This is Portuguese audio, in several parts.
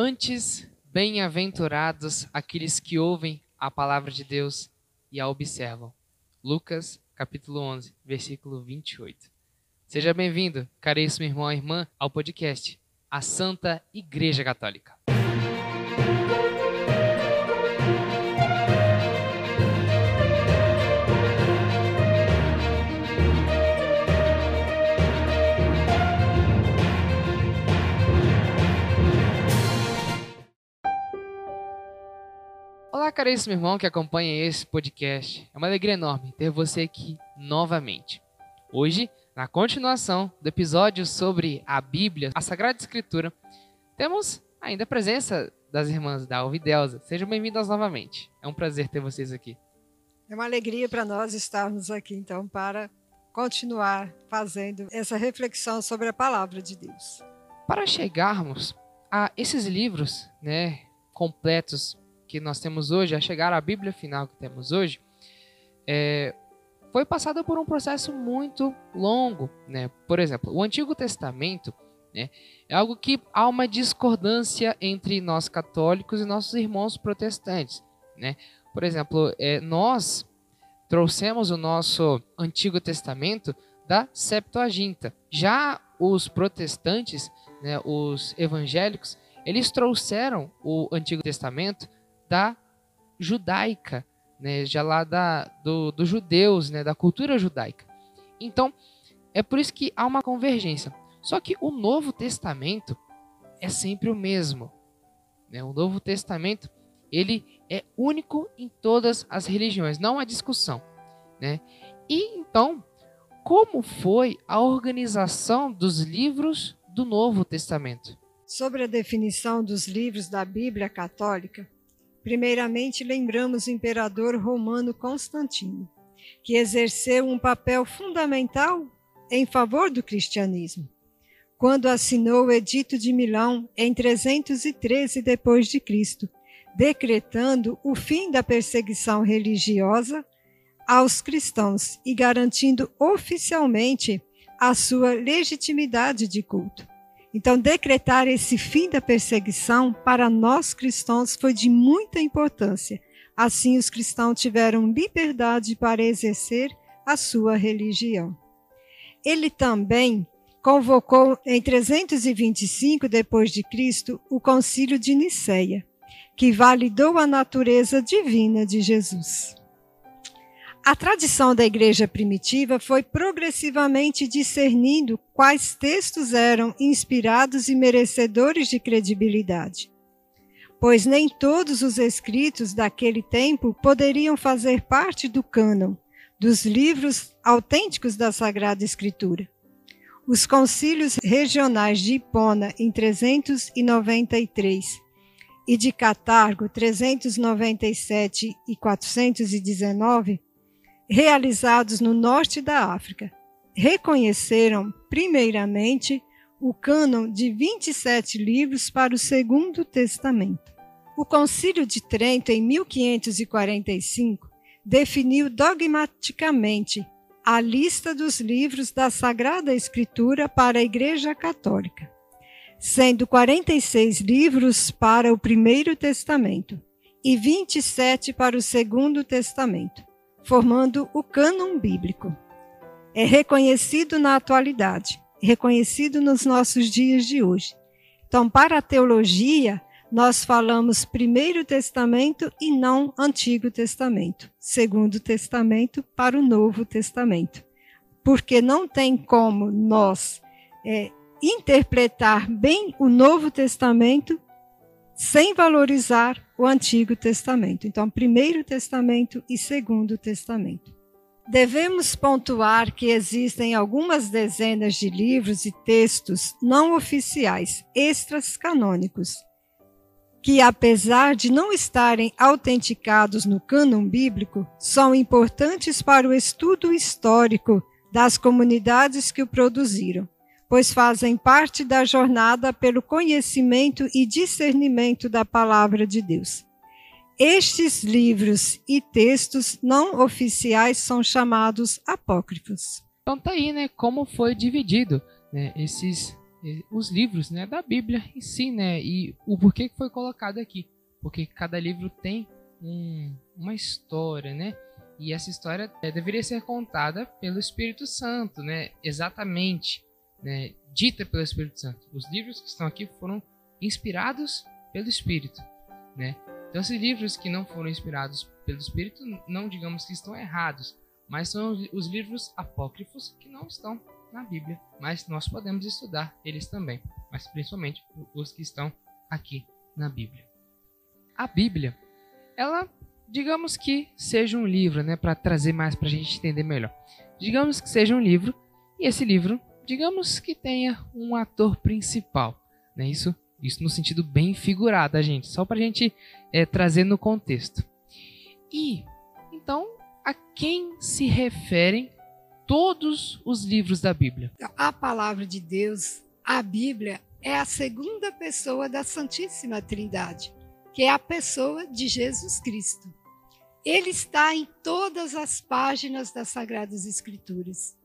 Antes, bem-aventurados aqueles que ouvem a palavra de Deus e a observam. Lucas, capítulo 11, versículo 28. Seja bem-vindo, caríssimo irmão e irmã, ao podcast A Santa Igreja Católica. Olá, caríssimo irmão que acompanha esse podcast. É uma alegria enorme ter você aqui novamente. Hoje, na continuação do episódio sobre a Bíblia, a Sagrada Escritura, temos ainda a presença das irmãs da Alvidelza. Sejam bem-vindas novamente. É um prazer ter vocês aqui. É uma alegria para nós estarmos aqui, então, para continuar fazendo essa reflexão sobre a palavra de Deus. Para chegarmos a esses livros, né, completos que nós temos hoje, a chegar à Bíblia final que temos hoje, é, foi passada por um processo muito longo. Né? Por exemplo, o Antigo Testamento né, é algo que há uma discordância entre nós católicos e nossos irmãos protestantes. Né? Por exemplo, é, nós trouxemos o nosso Antigo Testamento da Septuaginta. Já os protestantes, né, os evangélicos, eles trouxeram o Antigo Testamento da judaica, né, já lá da, do, dos judeus, né, da cultura judaica. Então, é por isso que há uma convergência. Só que o Novo Testamento é sempre o mesmo. Né? O Novo Testamento ele é único em todas as religiões, não há discussão. Né? E então, como foi a organização dos livros do Novo Testamento? Sobre a definição dos livros da Bíblia Católica, Primeiramente, lembramos o imperador romano Constantino, que exerceu um papel fundamental em favor do cristianismo, quando assinou o Edito de Milão em 313 d.C., decretando o fim da perseguição religiosa aos cristãos e garantindo oficialmente a sua legitimidade de culto. Então, decretar esse fim da perseguição para nós cristãos foi de muita importância. Assim, os cristãos tiveram liberdade para exercer a sua religião. Ele também convocou em 325 depois de Cristo o Concílio de Nicéia, que validou a natureza divina de Jesus. A tradição da igreja primitiva foi progressivamente discernindo quais textos eram inspirados e merecedores de credibilidade. Pois nem todos os escritos daquele tempo poderiam fazer parte do cânon, dos livros autênticos da Sagrada Escritura. Os concílios regionais de Hipona, em 393, e de Catargo, 397 e 419, realizados no norte da África, reconheceram, primeiramente, o cânon de 27 livros para o Segundo Testamento. O Concílio de Trento, em 1545, definiu dogmaticamente a lista dos livros da Sagrada Escritura para a Igreja Católica, sendo 46 livros para o Primeiro Testamento e 27 para o Segundo Testamento formando o cânon bíblico. É reconhecido na atualidade, reconhecido nos nossos dias de hoje. Então, para a teologia, nós falamos Primeiro Testamento e não Antigo Testamento, Segundo Testamento para o Novo Testamento. Porque não tem como nós é, interpretar bem o Novo Testamento sem valorizar o Antigo Testamento. Então, Primeiro Testamento e Segundo Testamento. Devemos pontuar que existem algumas dezenas de livros e textos não oficiais, extras canônicos, que, apesar de não estarem autenticados no cânon bíblico, são importantes para o estudo histórico das comunidades que o produziram pois fazem parte da jornada pelo conhecimento e discernimento da palavra de Deus. Estes livros e textos não oficiais são chamados apócrifos. Então tá aí, né, como foi dividido né, esses os livros né, da Bíblia em si, né? E o porquê que foi colocado aqui. Porque cada livro tem um, uma história, né? E essa história é, deveria ser contada pelo Espírito Santo, né? Exatamente, né? Dita pelo Espírito Santo. Os livros que estão aqui foram inspirados pelo Espírito, né? Então, esses livros que não foram inspirados pelo Espírito, não digamos que estão errados, mas são os livros apócrifos que não estão na Bíblia, mas nós podemos estudar eles também, mas principalmente os que estão aqui na Bíblia. A Bíblia, ela, digamos que seja um livro, né, para trazer mais para a gente entender melhor. Digamos que seja um livro e esse livro, digamos que tenha um ator principal, né? Isso, isso no sentido bem figurado, a gente, só para a gente é, trazer no contexto. E então, a quem se referem todos os livros da Bíblia. A palavra de Deus, a Bíblia, é a segunda pessoa da Santíssima Trindade, que é a pessoa de Jesus Cristo. Ele está em todas as páginas das Sagradas Escrituras.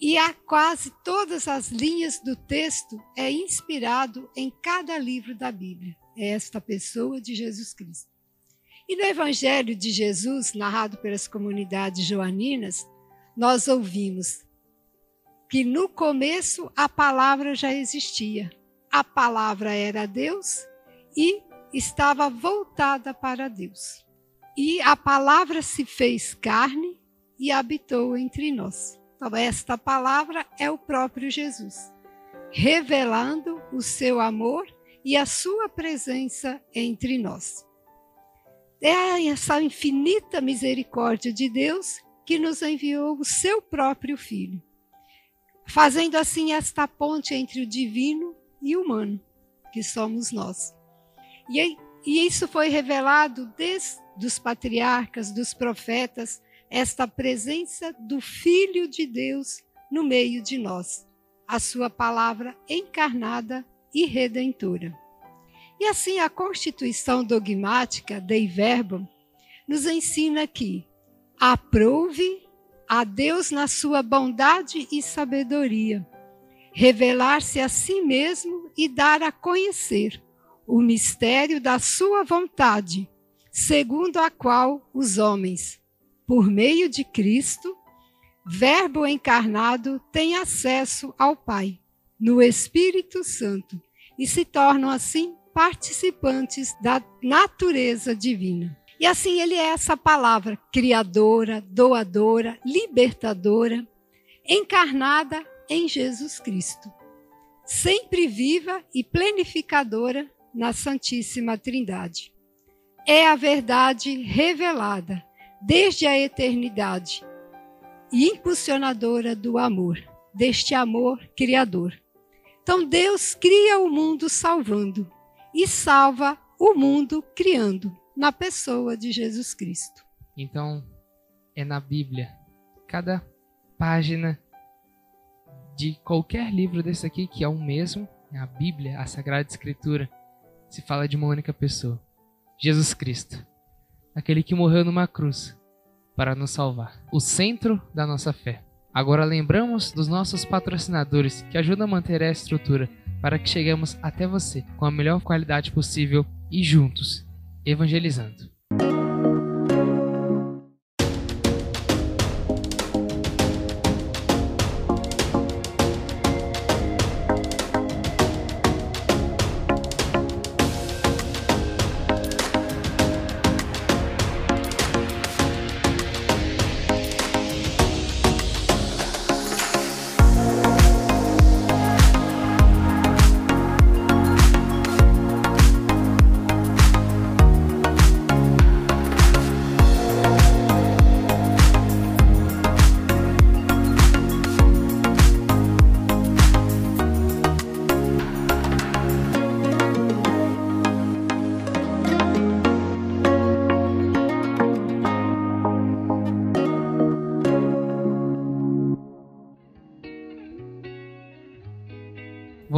E a quase todas as linhas do texto é inspirado em cada livro da Bíblia. É esta pessoa de Jesus Cristo. E no Evangelho de Jesus, narrado pelas comunidades joaninas, nós ouvimos que no começo a palavra já existia. A palavra era Deus e estava voltada para Deus. E a palavra se fez carne e habitou entre nós. Então, esta palavra é o próprio Jesus, revelando o seu amor e a sua presença entre nós. É essa infinita misericórdia de Deus que nos enviou o seu próprio Filho, fazendo assim esta ponte entre o divino e o humano, que somos nós. E, e isso foi revelado desde os patriarcas, dos profetas, esta presença do Filho de Deus no meio de nós, a sua palavra encarnada e redentora. E assim a constituição dogmática Dei Verbum nos ensina que Aprove a Deus na sua bondade e sabedoria, revelar-se a si mesmo e dar a conhecer o mistério da sua vontade, segundo a qual os homens, por meio de Cristo, Verbo encarnado, têm acesso ao Pai, no Espírito Santo, e se tornam assim participantes da natureza divina. E assim ele é essa palavra criadora, doadora, libertadora, encarnada em Jesus Cristo, sempre viva e plenificadora na Santíssima Trindade. É a verdade revelada desde a eternidade e impulsionadora do amor, deste amor criador. Então Deus cria o mundo salvando e salva o mundo criando na pessoa de Jesus Cristo. Então, é na Bíblia. Cada página de qualquer livro desse aqui, que é o mesmo, é a Bíblia, a Sagrada Escritura, se fala de uma única pessoa: Jesus Cristo. Aquele que morreu numa cruz para nos salvar. O centro da nossa fé. Agora lembramos dos nossos patrocinadores que ajudam a manter a estrutura para que cheguemos até você com a melhor qualidade possível e juntos evangelizando.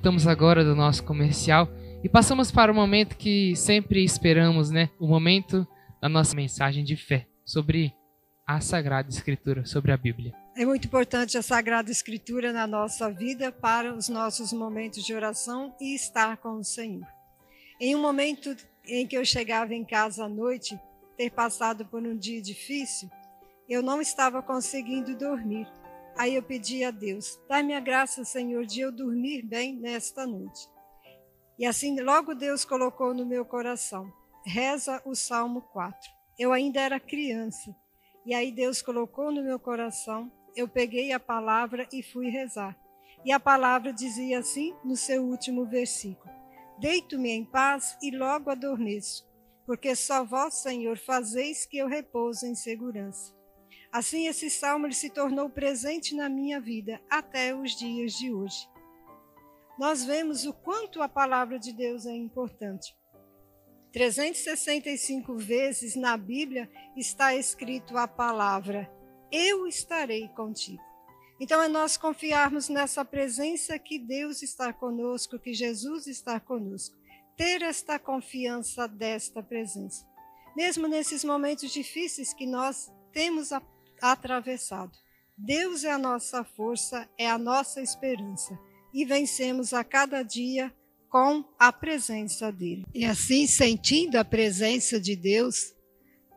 Voltamos agora do nosso comercial e passamos para o momento que sempre esperamos, né? O momento da nossa mensagem de fé sobre a Sagrada Escritura, sobre a Bíblia. É muito importante a Sagrada Escritura na nossa vida para os nossos momentos de oração e estar com o Senhor. Em um momento em que eu chegava em casa à noite, ter passado por um dia difícil, eu não estava conseguindo dormir. Aí eu pedi a Deus: dá-me a graça, Senhor, de eu dormir bem nesta noite. E assim, logo Deus colocou no meu coração: reza o Salmo 4. Eu ainda era criança. E aí Deus colocou no meu coração, eu peguei a palavra e fui rezar. E a palavra dizia assim no seu último versículo: Deito-me em paz e logo adormeço, porque só vós, Senhor, fazeis que eu repouso em segurança. Assim, esse salmo ele se tornou presente na minha vida até os dias de hoje. Nós vemos o quanto a palavra de Deus é importante. 365 vezes na Bíblia está escrito a palavra: Eu estarei contigo. Então é nós confiarmos nessa presença que Deus está conosco, que Jesus está conosco. Ter esta confiança desta presença. Mesmo nesses momentos difíceis que nós temos a atravessado. Deus é a nossa força, é a nossa esperança e vencemos a cada dia com a presença dele. E assim, sentindo a presença de Deus,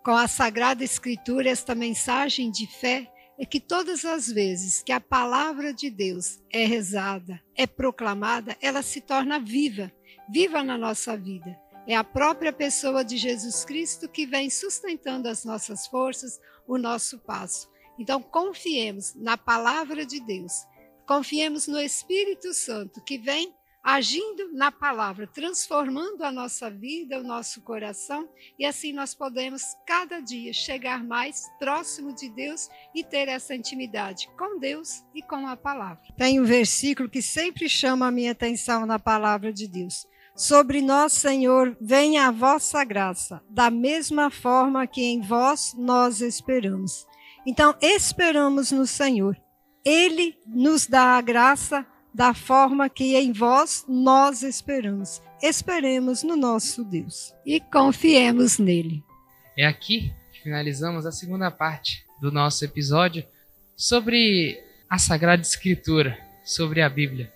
com a Sagrada Escritura, esta mensagem de fé é que todas as vezes que a palavra de Deus é rezada, é proclamada, ela se torna viva, viva na nossa vida. É a própria pessoa de Jesus Cristo que vem sustentando as nossas forças, o nosso passo. Então, confiemos na palavra de Deus, confiemos no Espírito Santo que vem agindo na palavra, transformando a nossa vida, o nosso coração, e assim nós podemos cada dia chegar mais próximo de Deus e ter essa intimidade com Deus e com a palavra. Tem um versículo que sempre chama a minha atenção na palavra de Deus. Sobre nós, Senhor, venha a vossa graça, da mesma forma que em vós nós esperamos. Então, esperamos no Senhor. Ele nos dá a graça da forma que em vós nós esperamos. Esperemos no nosso Deus e confiemos nele. É aqui que finalizamos a segunda parte do nosso episódio sobre a Sagrada Escritura, sobre a Bíblia,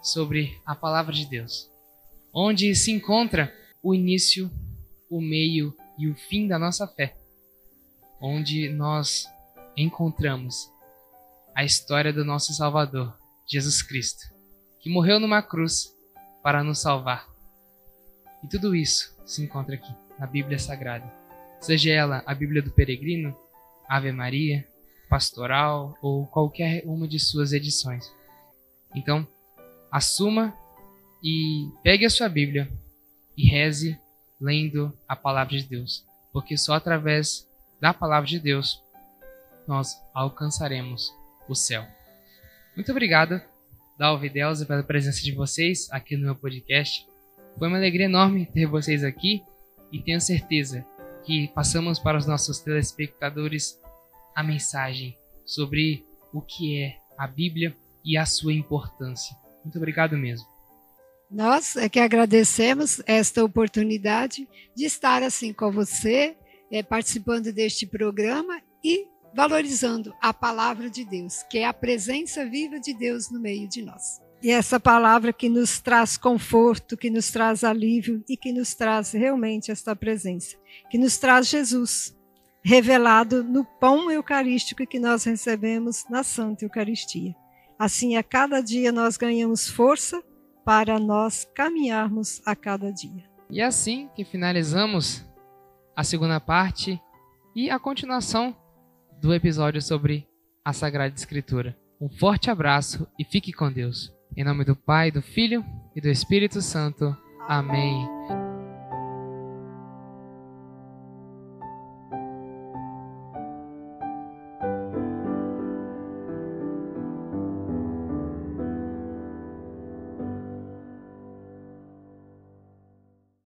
sobre a Palavra de Deus onde se encontra o início, o meio e o fim da nossa fé, onde nós encontramos a história do nosso Salvador, Jesus Cristo, que morreu numa cruz para nos salvar. E tudo isso se encontra aqui, na Bíblia Sagrada. Seja ela a Bíblia do Peregrino, Ave Maria, Pastoral ou qualquer uma de suas edições. Então, assuma e pegue a sua Bíblia e reze lendo a palavra de Deus, porque só através da palavra de Deus nós alcançaremos o céu. Muito obrigado, Dalva e Delza, pela presença de vocês aqui no meu podcast. Foi uma alegria enorme ter vocês aqui e tenho certeza que passamos para os nossos telespectadores a mensagem sobre o que é a Bíblia e a sua importância. Muito obrigado mesmo. Nós é que agradecemos esta oportunidade de estar assim com você, é, participando deste programa e valorizando a palavra de Deus, que é a presença viva de Deus no meio de nós. E essa palavra que nos traz conforto, que nos traz alívio e que nos traz realmente esta presença, que nos traz Jesus revelado no pão eucarístico que nós recebemos na Santa Eucaristia. Assim, a cada dia nós ganhamos força para nós caminharmos a cada dia. E é assim que finalizamos a segunda parte e a continuação do episódio sobre a Sagrada Escritura. Um forte abraço e fique com Deus. Em nome do Pai, do Filho e do Espírito Santo. Amém.